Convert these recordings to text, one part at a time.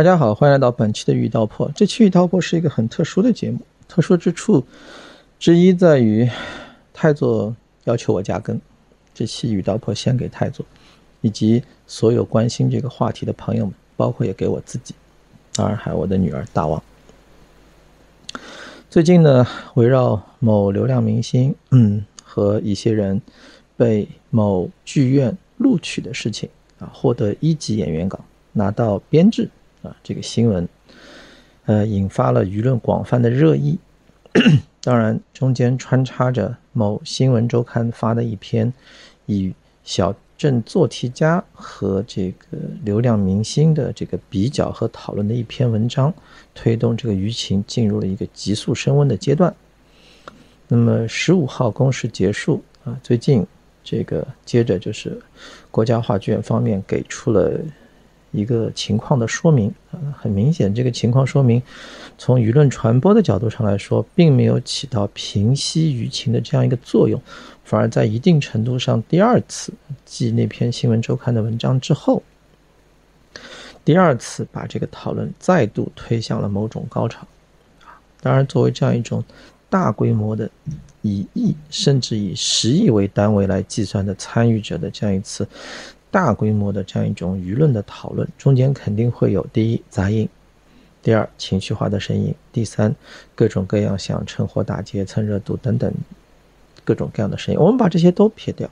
大家好，欢迎来到本期的《玉道破》。这期《玉道破》是一个很特殊的节目，特殊之处之一在于太座要求我加更。这期《玉道破》献给太座，以及所有关心这个话题的朋友们，包括也给我自己，当然还有我的女儿大王。最近呢，围绕某流量明星，嗯，和一些人被某剧院录取的事情啊，获得一级演员岗。拿到编制啊，这个新闻，呃，引发了舆论广泛的热议。当然，中间穿插着某新闻周刊发的一篇以小镇做题家和这个流量明星的这个比较和讨论的一篇文章，推动这个舆情进入了一个急速升温的阶段。那么，十五号公示结束啊，最近这个接着就是国家话剧院方面给出了。一个情况的说明啊，很明显，这个情况说明，从舆论传播的角度上来说，并没有起到平息舆情的这样一个作用，反而在一定程度上，第二次继那篇新闻周刊的文章之后，第二次把这个讨论再度推向了某种高潮啊。当然，作为这样一种大规模的以亿甚至以十亿为单位来计算的参与者的这样一次。大规模的这样一种舆论的讨论，中间肯定会有第一杂音，第二情绪化的声音，第三各种各样想趁火打劫、蹭热度等等各种各样的声音。我们把这些都撇掉，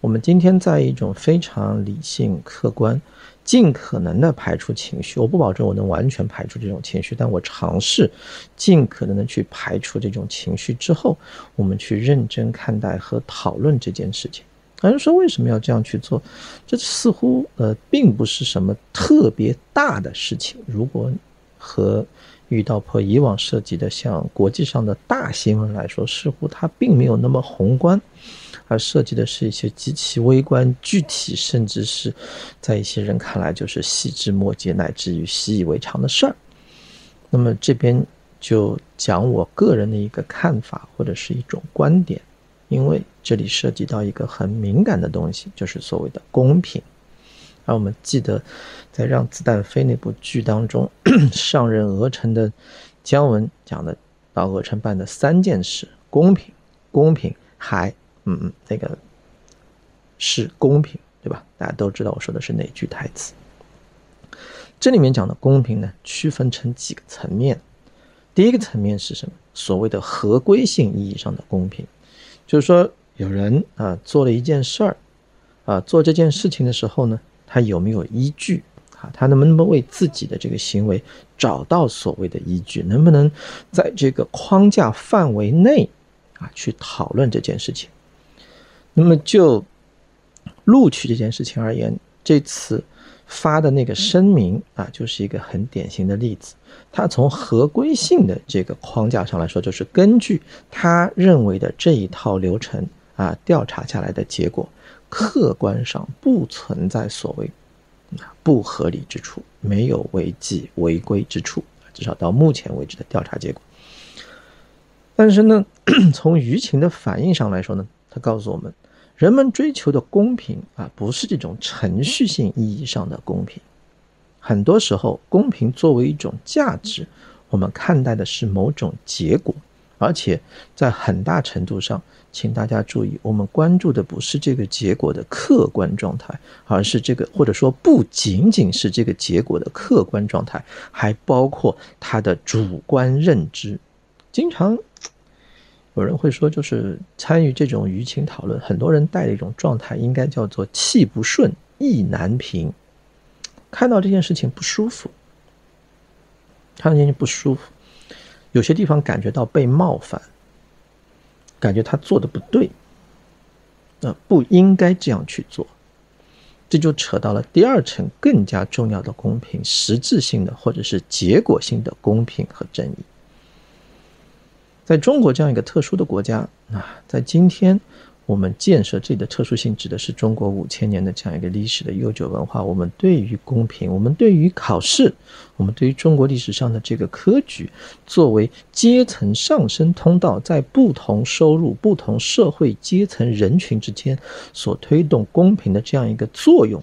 我们今天在一种非常理性、客观、尽可能的排除情绪。我不保证我能完全排除这种情绪，但我尝试尽可能的去排除这种情绪之后，我们去认真看待和讨论这件事情。还是说为什么要这样去做？这似乎呃并不是什么特别大的事情。如果和遇到破以往涉及的像国际上的大新闻来说，似乎它并没有那么宏观，而涉及的是一些极其微观、具体，甚至是在一些人看来就是细枝末节，乃至于习以为常的事儿。那么这边就讲我个人的一个看法或者是一种观点。因为这里涉及到一个很敏感的东西，就是所谓的公平。而我们记得，在《让子弹飞》那部剧当中，上任鹅城的姜文讲的到鹅城办的三件事：公平、公平，还嗯嗯，那个是公平，对吧？大家都知道我说的是哪句台词。这里面讲的公平呢，区分成几个层面。第一个层面是什么？所谓的合规性意义上的公平。就是说，有人啊做了一件事儿，啊做这件事情的时候呢，他有没有依据啊？他能不能为自己的这个行为找到所谓的依据？能不能在这个框架范围内啊去讨论这件事情？那么就录取这件事情而言，这次。发的那个声明啊，就是一个很典型的例子。他从合规性的这个框架上来说，就是根据他认为的这一套流程啊，调查下来的结果，客观上不存在所谓啊不合理之处，没有违纪违规之处，至少到目前为止的调查结果。但是呢，从舆情的反应上来说呢，他告诉我们。人们追求的公平啊，不是这种程序性意义上的公平。很多时候，公平作为一种价值，我们看待的是某种结果，而且在很大程度上，请大家注意，我们关注的不是这个结果的客观状态，而是这个，或者说不仅仅是这个结果的客观状态，还包括它的主观认知。经常。有人会说，就是参与这种舆情讨论，很多人带的一种状态，应该叫做气不顺，意难平。看到这件事情不舒服，看到这件事情不舒服，有些地方感觉到被冒犯，感觉他做的不对，那不应该这样去做，这就扯到了第二层更加重要的公平，实质性的或者是结果性的公平和正义。在中国这样一个特殊的国家啊，在今天，我们建设这里的特殊性指的是中国五千年的这样一个历史的悠久文化。我们对于公平，我们对于考试，我们对于中国历史上的这个科举，作为阶层上升通道，在不同收入、不同社会阶层人群之间所推动公平的这样一个作用，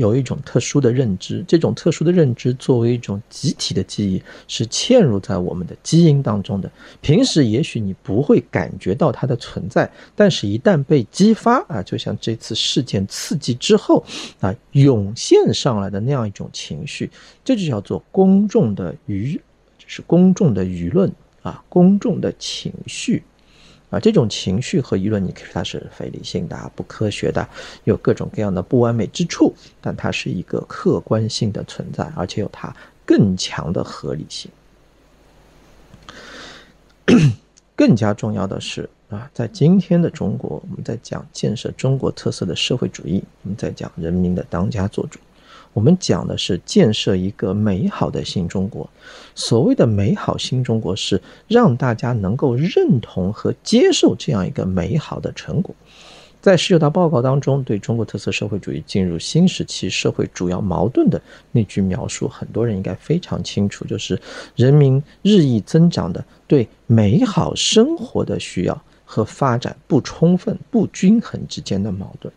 有一种特殊的认知，这种特殊的认知作为一种集体的记忆，是嵌入在我们的基因当中的。平时也许你不会感觉到它的存在，但是一旦被激发啊，就像这次事件刺激之后啊，涌现上来的那样一种情绪，这就叫做公众的舆，就是公众的舆论啊，公众的情绪。啊，这种情绪和舆论，你可以说它是非理性的、不科学的，有各种各样的不完美之处，但它是一个客观性的存在，而且有它更强的合理性。更加重要的是啊，在今天的中国，我们在讲建设中国特色的社会主义，我们在讲人民的当家作主。我们讲的是建设一个美好的新中国。所谓的美好新中国，是让大家能够认同和接受这样一个美好的成果。在十九大报告当中，对中国特色社会主义进入新时期社会主要矛盾的那句描述，很多人应该非常清楚，就是人民日益增长的对美好生活的需要和发展不充分、不均衡之间的矛盾。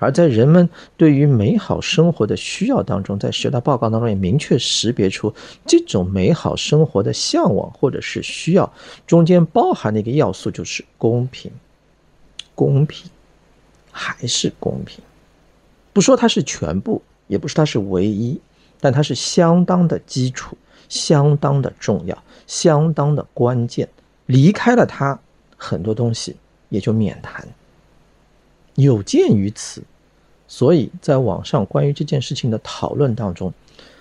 而在人们对于美好生活的需要当中，在十九大报告当中也明确识别出这种美好生活的向往或者是需要中间包含的一个要素就是公平，公平，还是公平，不说它是全部，也不是它是唯一，但它是相当的基础，相当的重要，相当的关键。离开了它，很多东西也就免谈。有鉴于此。所以在网上关于这件事情的讨论当中，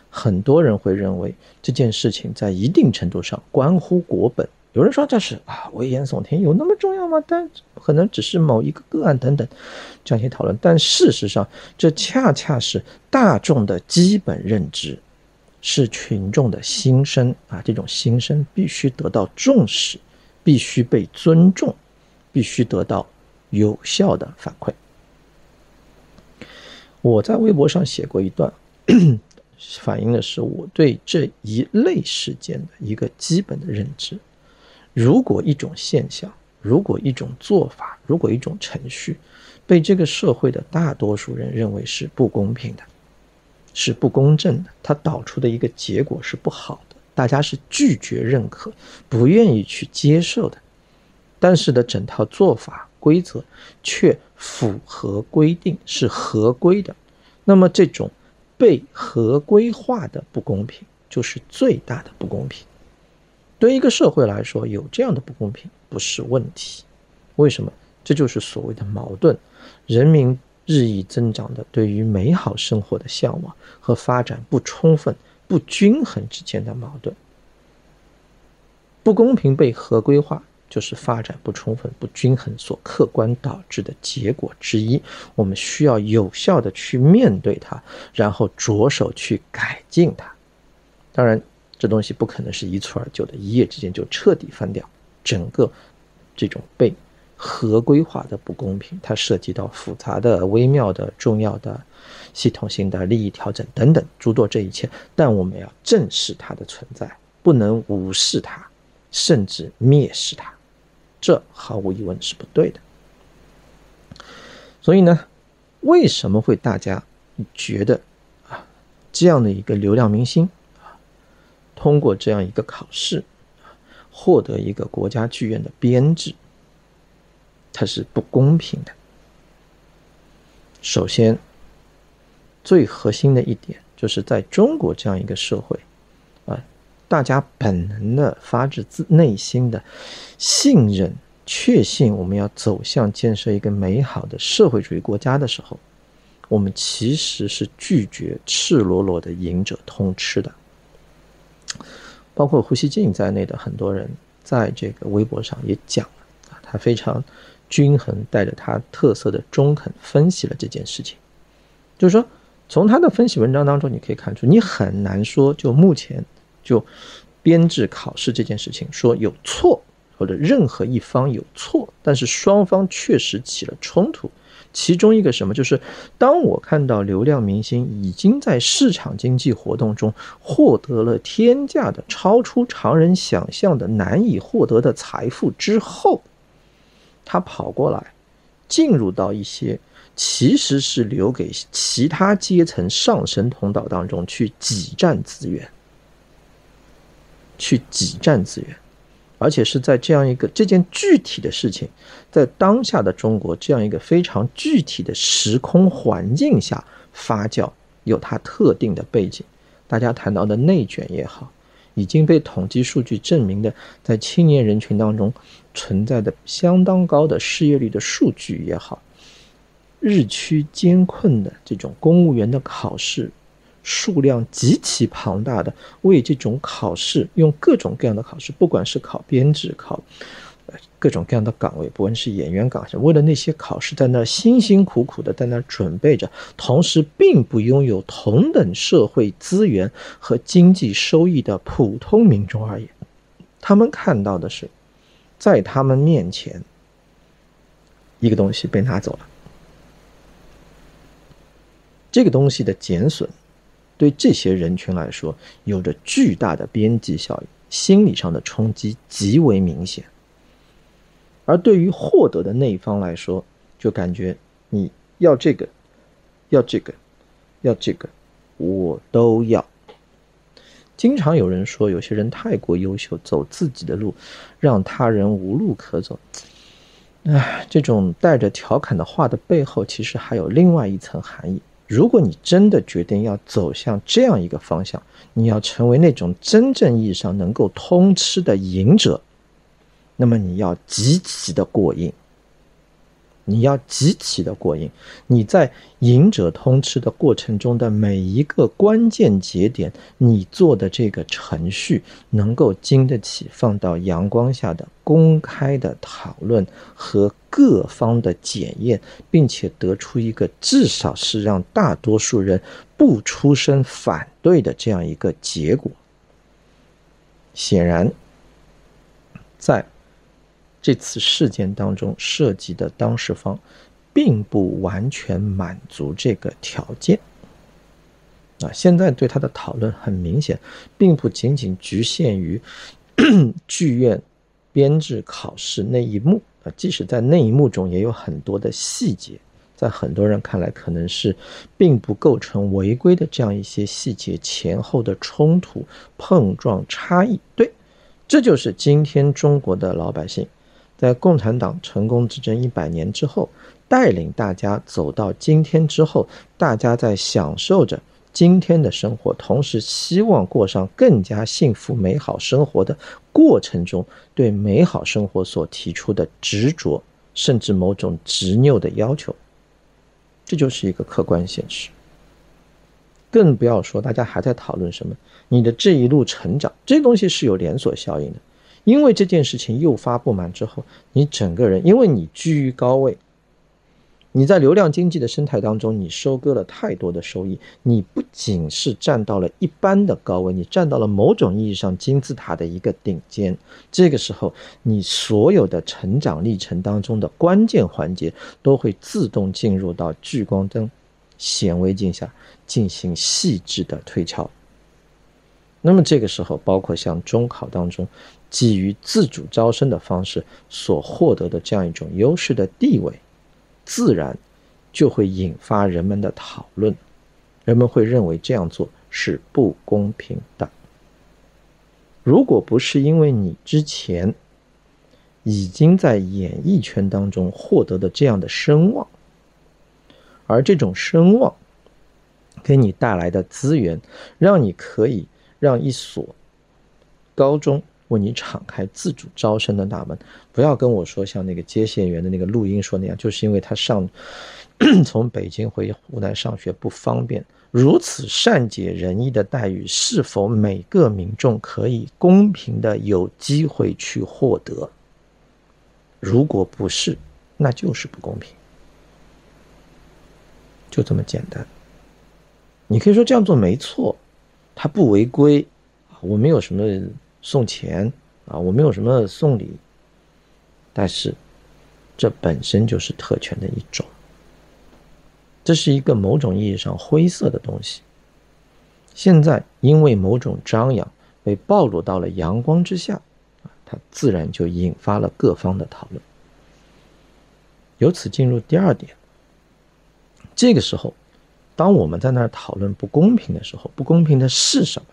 很多人会认为这件事情在一定程度上关乎国本。有人说这是啊危言耸听，有那么重要吗？但可能只是某一个个案等等这样一些讨论。但事实上，这恰恰是大众的基本认知，是群众的心声啊！这种心声必须得到重视，必须被尊重，必须得到有效的反馈。我在微博上写过一段，反映的是我对这一类事件的一个基本的认知。如果一种现象，如果一种做法，如果一种程序，被这个社会的大多数人认为是不公平的，是不公正的，它导出的一个结果是不好的，大家是拒绝认可、不愿意去接受的。但是的整套做法。规则却符合规定，是合规的，那么这种被合规化的不公平，就是最大的不公平。对于一个社会来说，有这样的不公平不是问题。为什么？这就是所谓的矛盾：人民日益增长的对于美好生活的向往和发展不充分、不均衡之间的矛盾。不公平被合规化。就是发展不充分、不均衡所客观导致的结果之一。我们需要有效的去面对它，然后着手去改进它。当然，这东西不可能是一蹴而就的，一夜之间就彻底翻掉整个这种被合规化的不公平。它涉及到复杂的、微妙的、重要的、系统性的利益调整等等诸多这一切。但我们要正视它的存在，不能无视它，甚至蔑视它。这毫无疑问是不对的。所以呢，为什么会大家觉得啊，这样的一个流量明星啊，通过这样一个考试获得一个国家剧院的编制，它是不公平的？首先，最核心的一点就是在中国这样一个社会。大家本能的、发自自内心的信任、确信，我们要走向建设一个美好的社会主义国家的时候，我们其实是拒绝赤裸裸的赢者通吃的。包括胡锡进在内的很多人，在这个微博上也讲了啊，他非常均衡，带着他特色的中肯分析了这件事情。就是说，从他的分析文章当中，你可以看出，你很难说就目前。就编制考试这件事情，说有错或者任何一方有错，但是双方确实起了冲突。其中一个什么，就是当我看到流量明星已经在市场经济活动中获得了天价的、超出常人想象的、难以获得的财富之后，他跑过来，进入到一些其实是留给其他阶层上升通道当中去挤占资源，去挤占资源，而且是在这样一个这件具体的事情，在当下的中国这样一个非常具体的时空环境下发酵，有它特定的背景。大家谈到的内卷也好，已经被统计数据证明的，在青年人群当中存在的相当高的失业率的数据也好。日趋艰困的这种公务员的考试数量极其庞大的，为这种考试用各种各样的考试，不管是考编制、考各种各样的岗位，不论是演员岗，为了那些考试在那辛辛苦苦的在那准备着，同时并不拥有同等社会资源和经济收益的普通民众而言，他们看到的是，在他们面前，一个东西被拿走了。这个东西的减损，对这些人群来说有着巨大的边际效应，心理上的冲击极为明显。而对于获得的那一方来说，就感觉你要这个，要这个，要这个，我都要。经常有人说，有些人太过优秀，走自己的路，让他人无路可走。唉，这种带着调侃的话的背后，其实还有另外一层含义。如果你真的决定要走向这样一个方向，你要成为那种真正意义上能够通吃的赢者，那么你要极其的过硬。你要极其的过硬，你在赢者通吃的过程中的每一个关键节点，你做的这个程序能够经得起放到阳光下的公开的讨论和各方的检验，并且得出一个至少是让大多数人不出声反对的这样一个结果。显然，在。这次事件当中涉及的当事方，并不完全满足这个条件。啊，现在对他的讨论很明显，并不仅仅局限于 剧院编制考试那一幕啊，即使在那一幕中，也有很多的细节，在很多人看来可能是并不构成违规的这样一些细节前后的冲突、碰撞、差异。对，这就是今天中国的老百姓。在共产党成功执政一百年之后，带领大家走到今天之后，大家在享受着今天的生活，同时希望过上更加幸福美好生活的过程中，对美好生活所提出的执着，甚至某种执拗的要求，这就是一个客观现实。更不要说大家还在讨论什么，你的这一路成长，这东西是有连锁效应的。因为这件事情诱发不满之后，你整个人，因为你居于高位，你在流量经济的生态当中，你收割了太多的收益，你不仅是站到了一般的高位，你站到了某种意义上金字塔的一个顶尖。这个时候，你所有的成长历程当中的关键环节，都会自动进入到聚光灯、显微镜下进行细致的推敲。那么这个时候，包括像中考当中。基于自主招生的方式所获得的这样一种优势的地位，自然就会引发人们的讨论。人们会认为这样做是不公平的。如果不是因为你之前已经在演艺圈当中获得的这样的声望，而这种声望给你带来的资源，让你可以让一所高中。为你敞开自主招生的大门，不要跟我说像那个接线员的那个录音说那样，就是因为他上 从北京回湖南上学不方便。如此善解人意的待遇，是否每个民众可以公平的有机会去获得？如果不是，那就是不公平，就这么简单。你可以说这样做没错，他不违规我没有什么。送钱啊，我没有什么送礼，但是这本身就是特权的一种，这是一个某种意义上灰色的东西。现在因为某种张扬被暴露到了阳光之下，啊，它自然就引发了各方的讨论。由此进入第二点，这个时候，当我们在那儿讨论不公平的时候，不公平的是什么？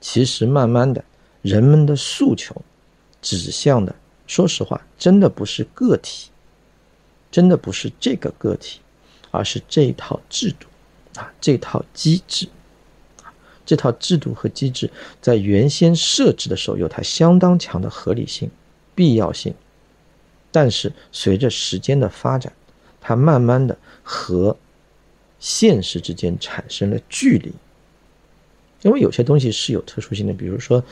其实慢慢的，人们的诉求指向的，说实话，真的不是个体，真的不是这个个体，而是这套制度啊，这套机制，这套制度和机制在原先设置的时候有它相当强的合理性、必要性，但是随着时间的发展，它慢慢的和现实之间产生了距离。因为有些东西是有特殊性的，比如说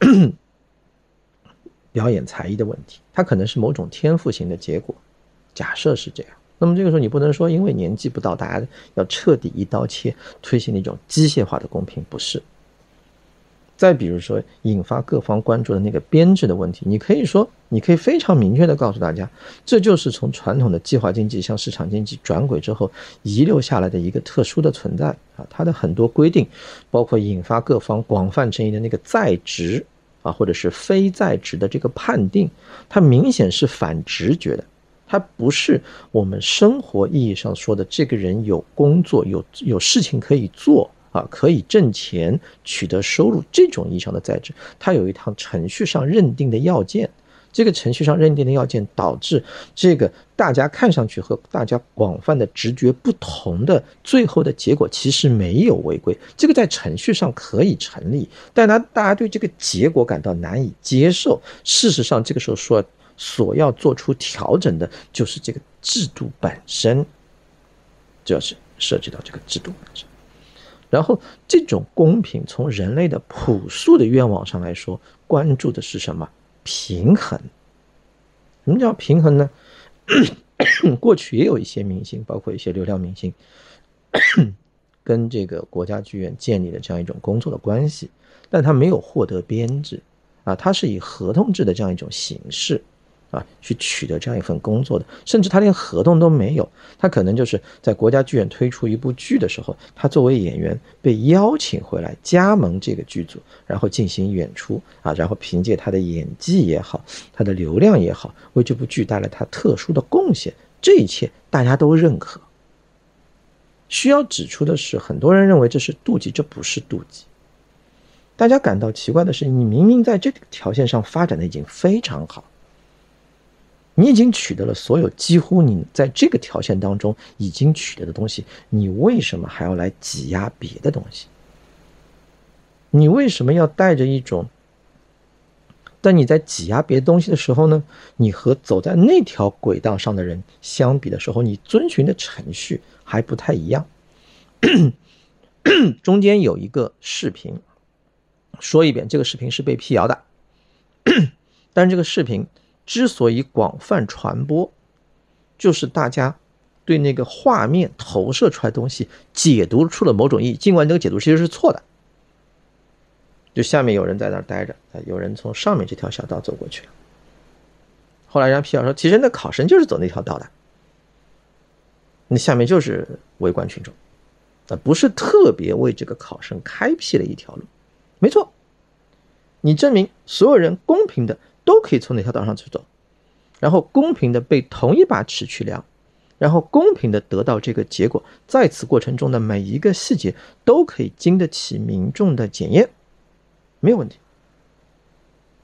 表演才艺的问题，它可能是某种天赋型的结果。假设是这样，那么这个时候你不能说因为年纪不到，大家要彻底一刀切推行那种机械化的公平，不是。再比如说，引发各方关注的那个编制的问题，你可以说，你可以非常明确的告诉大家，这就是从传统的计划经济向市场经济转轨之后遗留下来的一个特殊的存在啊，它的很多规定，包括引发各方广泛争议的那个在职啊，或者是非在职的这个判定，它明显是反直觉的，它不是我们生活意义上说的这个人有工作有有事情可以做。啊，可以挣钱、取得收入这种意义上的在职，它有一套程序上认定的要件。这个程序上认定的要件导致这个大家看上去和大家广泛的直觉不同的最后的结果，其实没有违规。这个在程序上可以成立，但他大家对这个结果感到难以接受。事实上，这个时候说所要做出调整的就是这个制度本身，这要是涉及到这个制度本身。然后，这种公平从人类的朴素的愿望上来说，关注的是什么？平衡。什么叫平衡呢？过去也有一些明星，包括一些流量明星，跟这个国家剧院建立了这样一种工作的关系，但他没有获得编制，啊，他是以合同制的这样一种形式。啊，去取得这样一份工作的，甚至他连合同都没有，他可能就是在国家剧院推出一部剧的时候，他作为演员被邀请回来加盟这个剧组，然后进行演出啊，然后凭借他的演技也好，他的流量也好，为这部剧带来他特殊的贡献，这一切大家都认可。需要指出的是，很多人认为这是妒忌，这不是妒忌。大家感到奇怪的是，你明明在这个条件上发展的已经非常好。你已经取得了所有几乎你在这个条件当中已经取得的东西，你为什么还要来挤压别的东西？你为什么要带着一种？当你在挤压别的东西的时候呢？你和走在那条轨道上的人相比的时候，你遵循的程序还不太一样。中间有一个视频，说一遍，这个视频是被辟谣的，但是这个视频。之所以广泛传播，就是大家对那个画面投射出来东西解读出了某种意义，尽管这个解读其实是错的。就下面有人在那儿待着，啊有人从上面这条小道走过去了。后来人家辟谣说，其实那考生就是走那条道的，那下面就是围观群众，啊，不是特别为这个考生开辟了一条路。没错，你证明所有人公平的。都可以从哪条道上去走，然后公平的被同一把尺去量，然后公平的得到这个结果，在此过程中的每一个细节都可以经得起民众的检验，没有问题。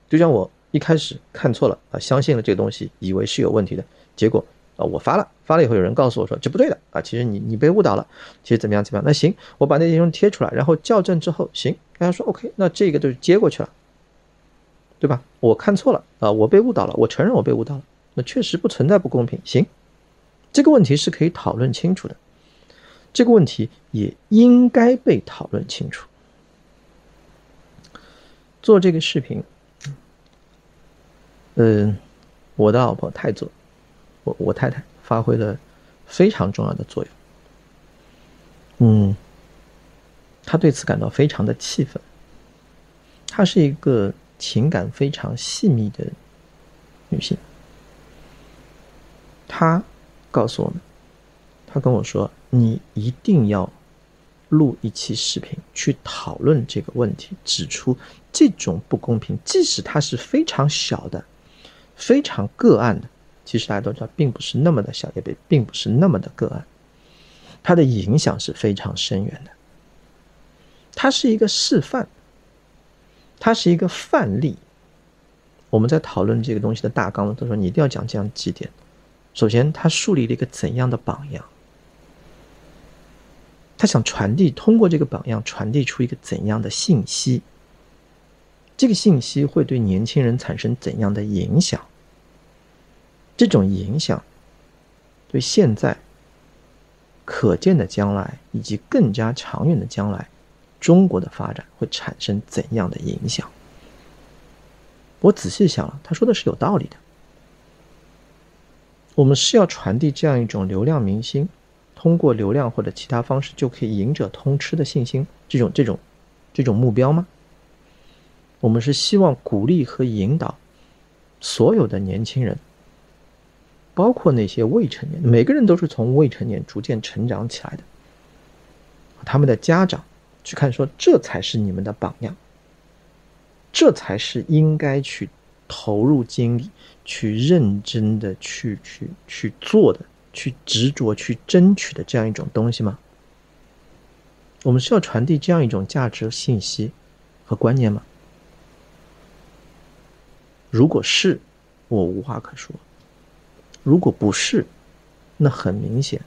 就像我一开始看错了啊，相信了这个东西，以为是有问题的，结果啊，我发了，发了以后有人告诉我说这不对的啊，其实你你被误导了，其实怎么样怎么样？那行，我把那内容贴出来，然后校正之后，行，大家说 OK，那这个就接过去了。对吧？我看错了啊，我被误导了，我承认我被误导了。那确实不存在不公平。行，这个问题是可以讨论清楚的，这个问题也应该被讨论清楚。做这个视频，嗯，我的老婆太做，我我太太发挥了非常重要的作用。嗯，她对此感到非常的气愤。她是一个。情感非常细密的女性，她告诉我们，她跟我说：“你一定要录一期视频去讨论这个问题，指出这种不公平，即使它是非常小的、非常个案的，其实大家都知道，并不是那么的小，也并并不是那么的个案。它的影响是非常深远的。它是一个示范，它是一个范例。我们在讨论这个东西的大纲，的时候你一定要讲这样几点。首先，他树立了一个怎样的榜样？他想传递，通过这个榜样传递出一个怎样的信息？这个信息会对年轻人产生怎样的影响？这种影响对现在可见的将来以及更加长远的将来，中国的发展会产生怎样的影响？我仔细想了，他说的是有道理的。我们是要传递这样一种流量明星，通过流量或者其他方式就可以赢者通吃的信心，这种这种这种目标吗？我们是希望鼓励和引导所有的年轻人，包括那些未成年，每个人都是从未成年逐渐成长起来的，他们的家长去看说，这才是你们的榜样。这才是应该去投入精力、去认真的去去去做的、去执着去争取的这样一种东西吗？我们是要传递这样一种价值信息和观念吗？如果是，我无话可说；如果不是，那很明显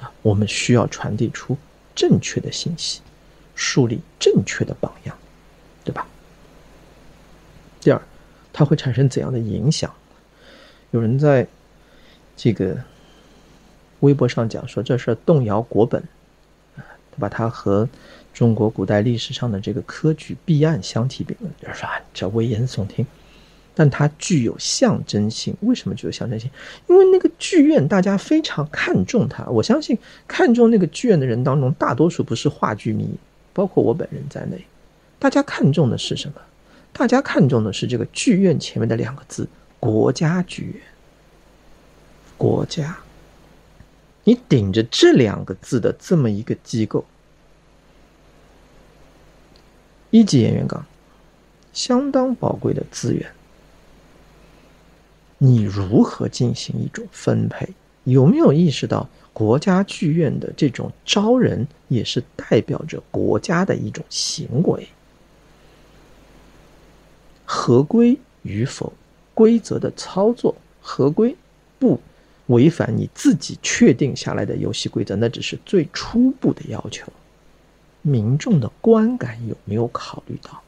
啊，我们需要传递出正确的信息，树立正确的榜样，对吧？第二，它会产生怎样的影响？有人在这个微博上讲说，这是动摇国本，他把它和中国古代历史上的这个科举弊案相提并论，就是说这危言耸听。但它具有象征性，为什么具有象征性？因为那个剧院大家非常看重它，我相信看重那个剧院的人当中，大多数不是话剧迷，包括我本人在内，大家看重的是什么？大家看重的是这个剧院前面的两个字“国家剧院”。国家，你顶着这两个字的这么一个机构，一级演员岗，相当宝贵的资源，你如何进行一种分配？有没有意识到国家剧院的这种招人，也是代表着国家的一种行为？合规与否，规则的操作合规不违反你自己确定下来的游戏规则，那只是最初步的要求。民众的观感有没有考虑到？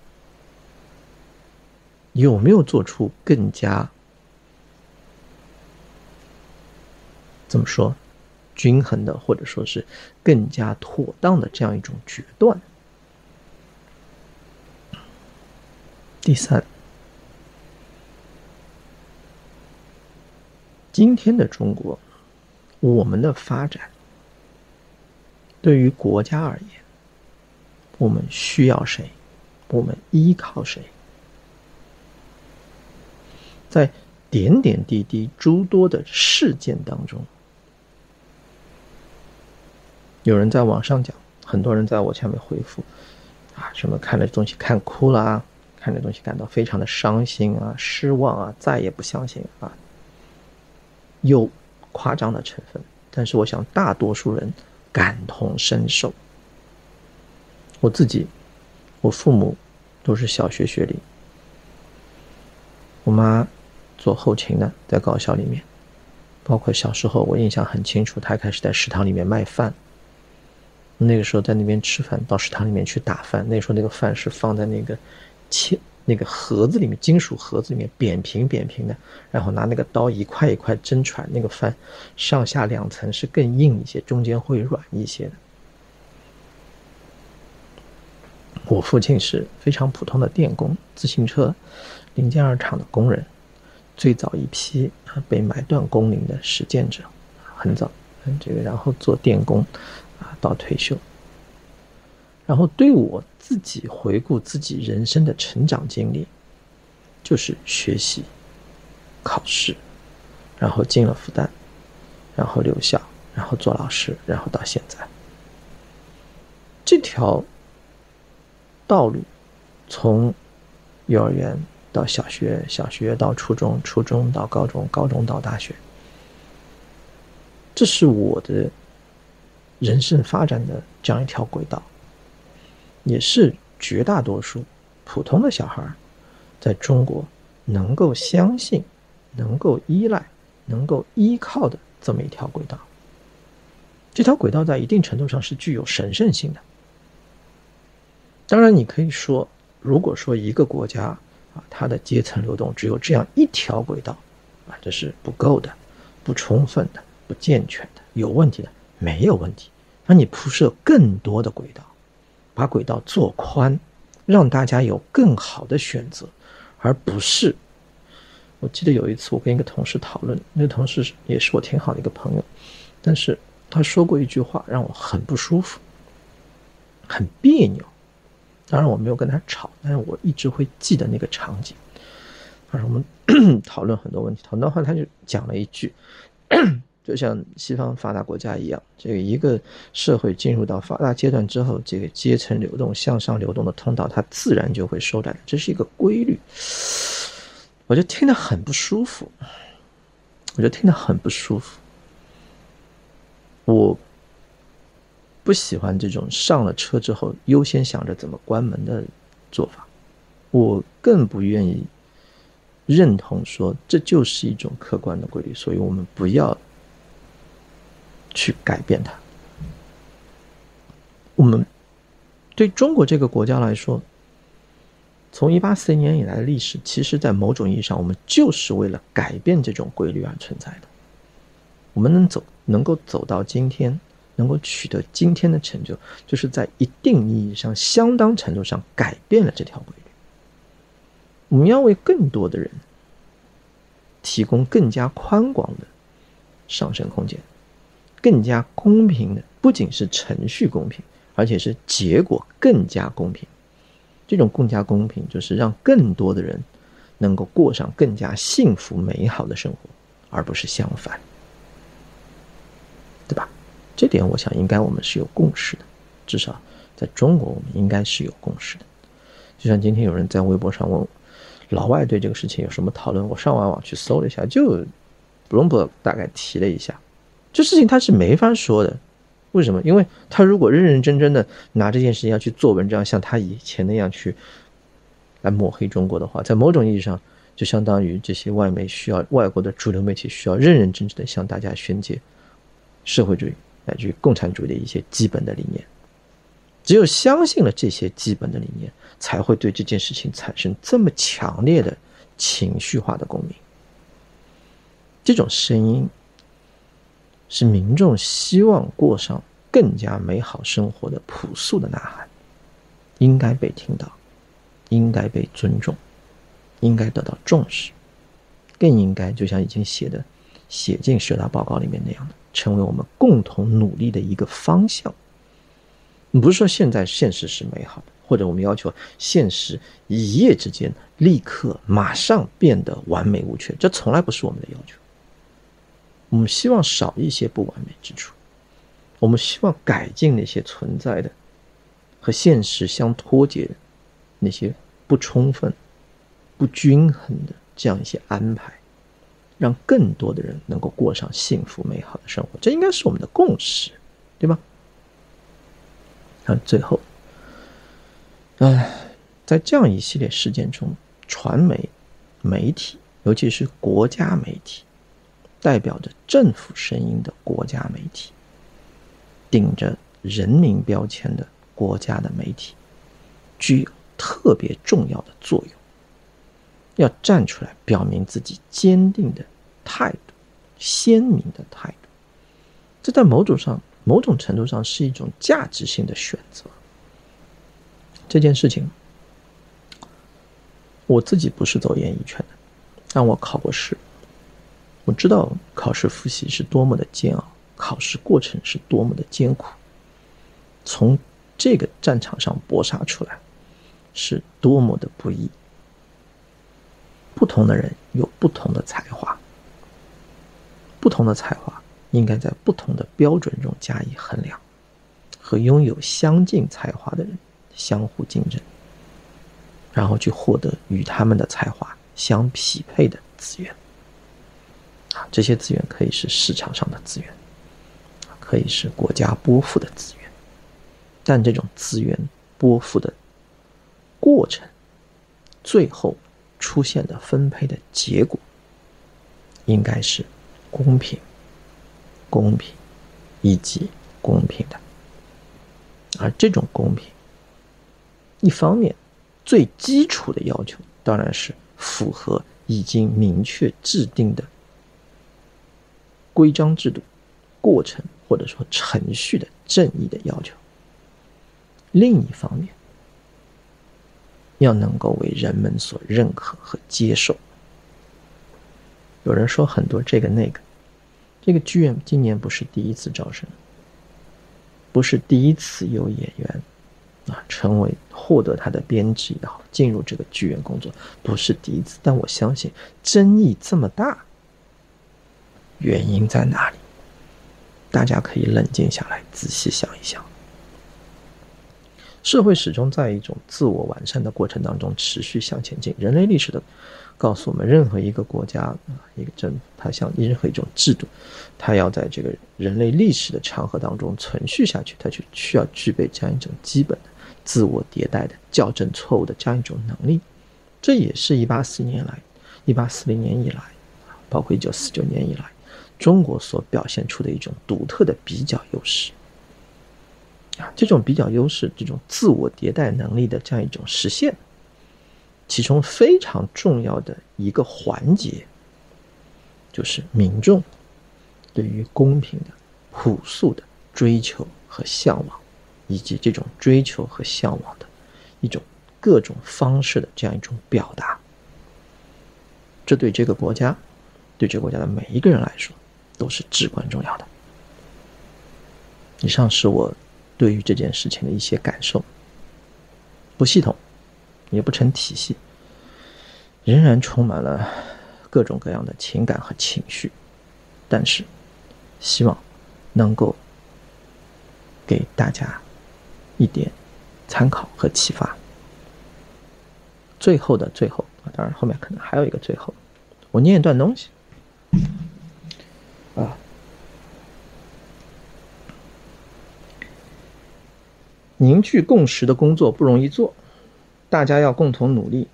有没有做出更加怎么说均衡的，或者说是更加妥当的这样一种决断？第三。今天的中国，我们的发展对于国家而言，我们需要谁？我们依靠谁？在点点滴滴诸多的事件当中，有人在网上讲，很多人在我下面回复，啊，什么看这东西看哭了啊，看这东西感到非常的伤心啊、失望啊，再也不相信啊。有夸张的成分，但是我想大多数人感同身受。我自己，我父母都是小学学历，我妈做后勤的，在高校里面，包括小时候我印象很清楚，她开始在食堂里面卖饭。那个时候在那边吃饭，到食堂里面去打饭，那时候那个饭是放在那个切。那个盒子里面，金属盒子里面扁平扁平的，然后拿那个刀一块一块蒸出来，那个饭上下两层是更硬一些，中间会软一些的。我父亲是非常普通的电工，自行车零件二厂的工人，最早一批被买断工龄的实践者，很早，嗯这个然后做电工到退休。然后对我自己回顾自己人生的成长经历，就是学习、考试，然后进了复旦，然后留校，然后做老师，然后到现在，这条道路从幼儿园到小学，小学到初中，初中到高中，高中到大学，这是我的人生发展的这样一条轨道，也是绝大多数普通的小孩在中国能够相信、能够依赖、能够依靠的这么一条轨道。这条轨道在一定程度上是具有神圣性的。当然，你可以说，如果说一个国家啊，它的阶层流动只有这样一条轨道，啊，这是不够的、不充分的、不健全的、有问题的。没有问题，那你铺设更多的轨道，把轨道做宽，让大家有更好的选择，而不是。我记得有一次我跟一个同事讨论，那个同事也是我挺好的一个朋友，但是他说过一句话让我很不舒服，很别扭。当然我没有跟他吵，但是我一直会记得那个场景。他说我们 讨论很多问题，讨论的话他就讲了一句。就像西方发达国家一样，这个一个社会进入到发达阶段之后，这个阶层流动向上流动的通道，它自然就会收窄，这是一个规律。我就听得很不舒服，我就听得很不舒服。我不喜欢这种上了车之后优先想着怎么关门的做法，我更不愿意认同说这就是一种客观的规律，所以我们不要。去改变它。我们对中国这个国家来说，从一八四零年以来的历史，其实，在某种意义上，我们就是为了改变这种规律而存在的。我们能走，能够走到今天，能够取得今天的成就，就是在一定意义上、相当程度上改变了这条规律。我们要为更多的人提供更加宽广的上升空间。更加公平的不仅是程序公平，而且是结果更加公平。这种更加公平，就是让更多的人能够过上更加幸福美好的生活，而不是相反，对吧？这点我想应该我们是有共识的，至少在中国我们应该是有共识的。就像今天有人在微博上问老外对这个事情有什么讨论，我上网网去搜了一下，就 Bloomberg 大概提了一下。这事情他是没法说的，为什么？因为他如果认认真真的拿这件事情要去做文章，像他以前那样去来抹黑中国的话，在某种意义上，就相当于这些外媒需要外国的主流媒体需要认认真真的向大家宣介社会主义乃至于共产主义的一些基本的理念。只有相信了这些基本的理念，才会对这件事情产生这么强烈的情绪化的共鸣。这种声音。是民众希望过上更加美好生活的朴素的呐喊，应该被听到，应该被尊重，应该得到重视，更应该就像已经写的写进十大报告里面那样的，成为我们共同努力的一个方向。不是说现在现实是美好的，或者我们要求现实一夜之间立刻马上变得完美无缺，这从来不是我们的要求。我们希望少一些不完美之处，我们希望改进那些存在的和现实相脱节的那些不充分、不均衡的这样一些安排，让更多的人能够过上幸福美好的生活。这应该是我们的共识，对吧？那最后，哎，在这样一系列事件中，传媒、媒体，尤其是国家媒体。代表着政府声音的国家媒体，顶着人民标签的国家的媒体，具有特别重要的作用。要站出来表明自己坚定的态度、鲜明的态度，这在某种上、某种程度上是一种价值性的选择。这件事情，我自己不是走演艺圈的，但我考过试。我知道考试复习是多么的煎熬，考试过程是多么的艰苦，从这个战场上搏杀出来，是多么的不易。不同的人有不同的才华，不同的才华应该在不同的标准中加以衡量，和拥有相近才华的人相互竞争，然后去获得与他们的才华相匹配的资源。啊，这些资源可以是市场上的资源，可可以是国家拨付的资源，但这种资源拨付的过程，最后出现的分配的结果，应该是公平、公平以及公平的。而这种公平，一方面最基础的要求当然是符合已经明确制定的规章制度、过程或者说程序的正义的要求。另一方面，要能够为人们所认可和接受。有人说很多这个那个，这个剧院今年不是第一次招生。不是第一次有演员啊成为获得他的编制也好，进入这个剧院工作，不是第一次。但我相信争议这么大，原因在哪里？大家可以冷静下来，仔细想一想。社会始终在一种自我完善的过程当中持续向前进。人类历史的。告诉我们，任何一个国家啊，一个政，它像任何一种制度，它要在这个人类历史的长河当中存续下去，它就需要具备这样一种基本的自我迭代的校正错误的这样一种能力。这也是一八四年来，一八四零年以来，包括一九四九年以来，中国所表现出的一种独特的比较优势。啊，这种比较优势，这种自我迭代能力的这样一种实现。其中非常重要的一个环节，就是民众对于公平的、朴素的追求和向往，以及这种追求和向往的一种各种方式的这样一种表达。这对这个国家，对这个国家的每一个人来说，都是至关重要的。以上是我对于这件事情的一些感受，不系统。也不成体系，仍然充满了各种各样的情感和情绪，但是希望能够给大家一点参考和启发。最后的最后啊，当然后面可能还有一个最后，我念一段东西啊，凝聚共识的工作不容易做。大家要共同努力，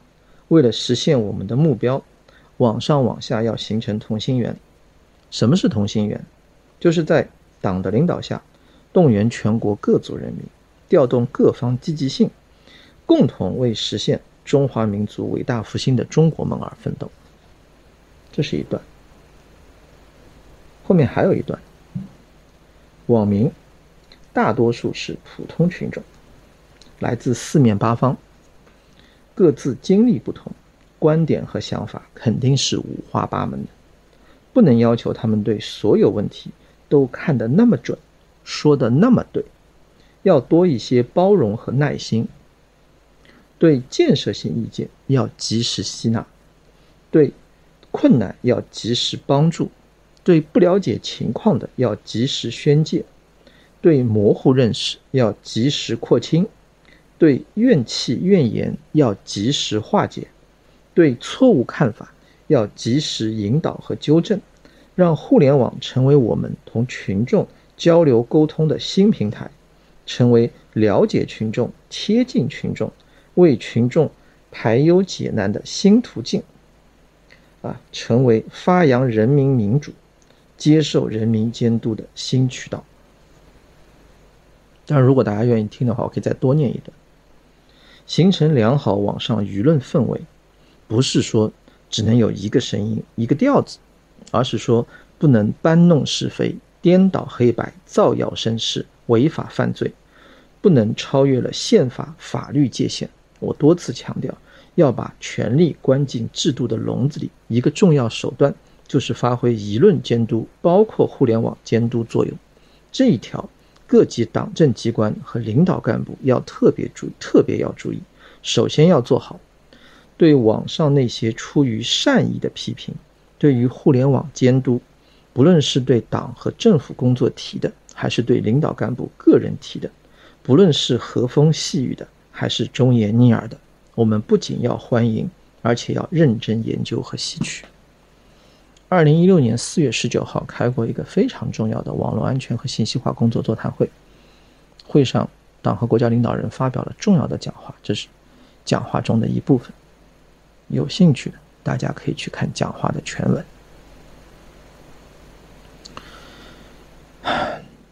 为了实现我们的目标，往上往下要形成同心圆。什么是同心圆？就是在党的领导下，动员全国各族人民，调动各方积极性，共同为实现中华民族伟大复兴的中国梦而奋斗。这是一段，后面还有一段。网民大多数是普通群众，来自四面八方。各自经历不同，观点和想法肯定是五花八门的，不能要求他们对所有问题都看得那么准，说的那么对，要多一些包容和耐心。对建设性意见要及时吸纳，对困难要及时帮助，对不了解情况的要及时宣介，对模糊认识要及时廓清。对怨气怨言要及时化解，对错误看法要及时引导和纠正，让互联网成为我们同群众交流沟通的新平台，成为了解群众、贴近群众、为群众排忧解难的新途径，啊，成为发扬人民民主、接受人民监督的新渠道。当然，如果大家愿意听的话，我可以再多念一段。形成良好网上舆论氛围，不是说只能有一个声音、一个调子，而是说不能搬弄是非、颠倒黑白、造谣生事、违法犯罪，不能超越了宪法法律界限。我多次强调，要把权力关进制度的笼子里，一个重要手段就是发挥舆论监督，包括互联网监督作用。这一条。各级党政机关和领导干部要特别注意，特别要注意。首先要做好对网上那些出于善意的批评，对于互联网监督，不论是对党和政府工作提的，还是对领导干部个人提的，不论是和风细雨的，还是忠言逆耳的，我们不仅要欢迎，而且要认真研究和吸取。二零一六年四月十九号开过一个非常重要的网络安全和信息化工作座谈会，会上党和国家领导人发表了重要的讲话，这是讲话中的一部分。有兴趣的大家可以去看讲话的全文。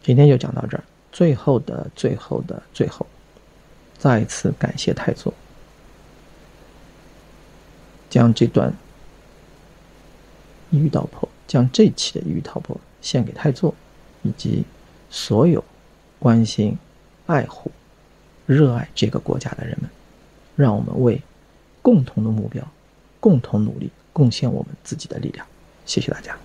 今天就讲到这儿，最后的最后的最后，再一次感谢太座，将这段一语道破，将这期的一语道破献给太座，以及所有关心、爱护、热爱这个国家的人们，让我们为共同的目标共同努力，贡献我们自己的力量。谢谢大家。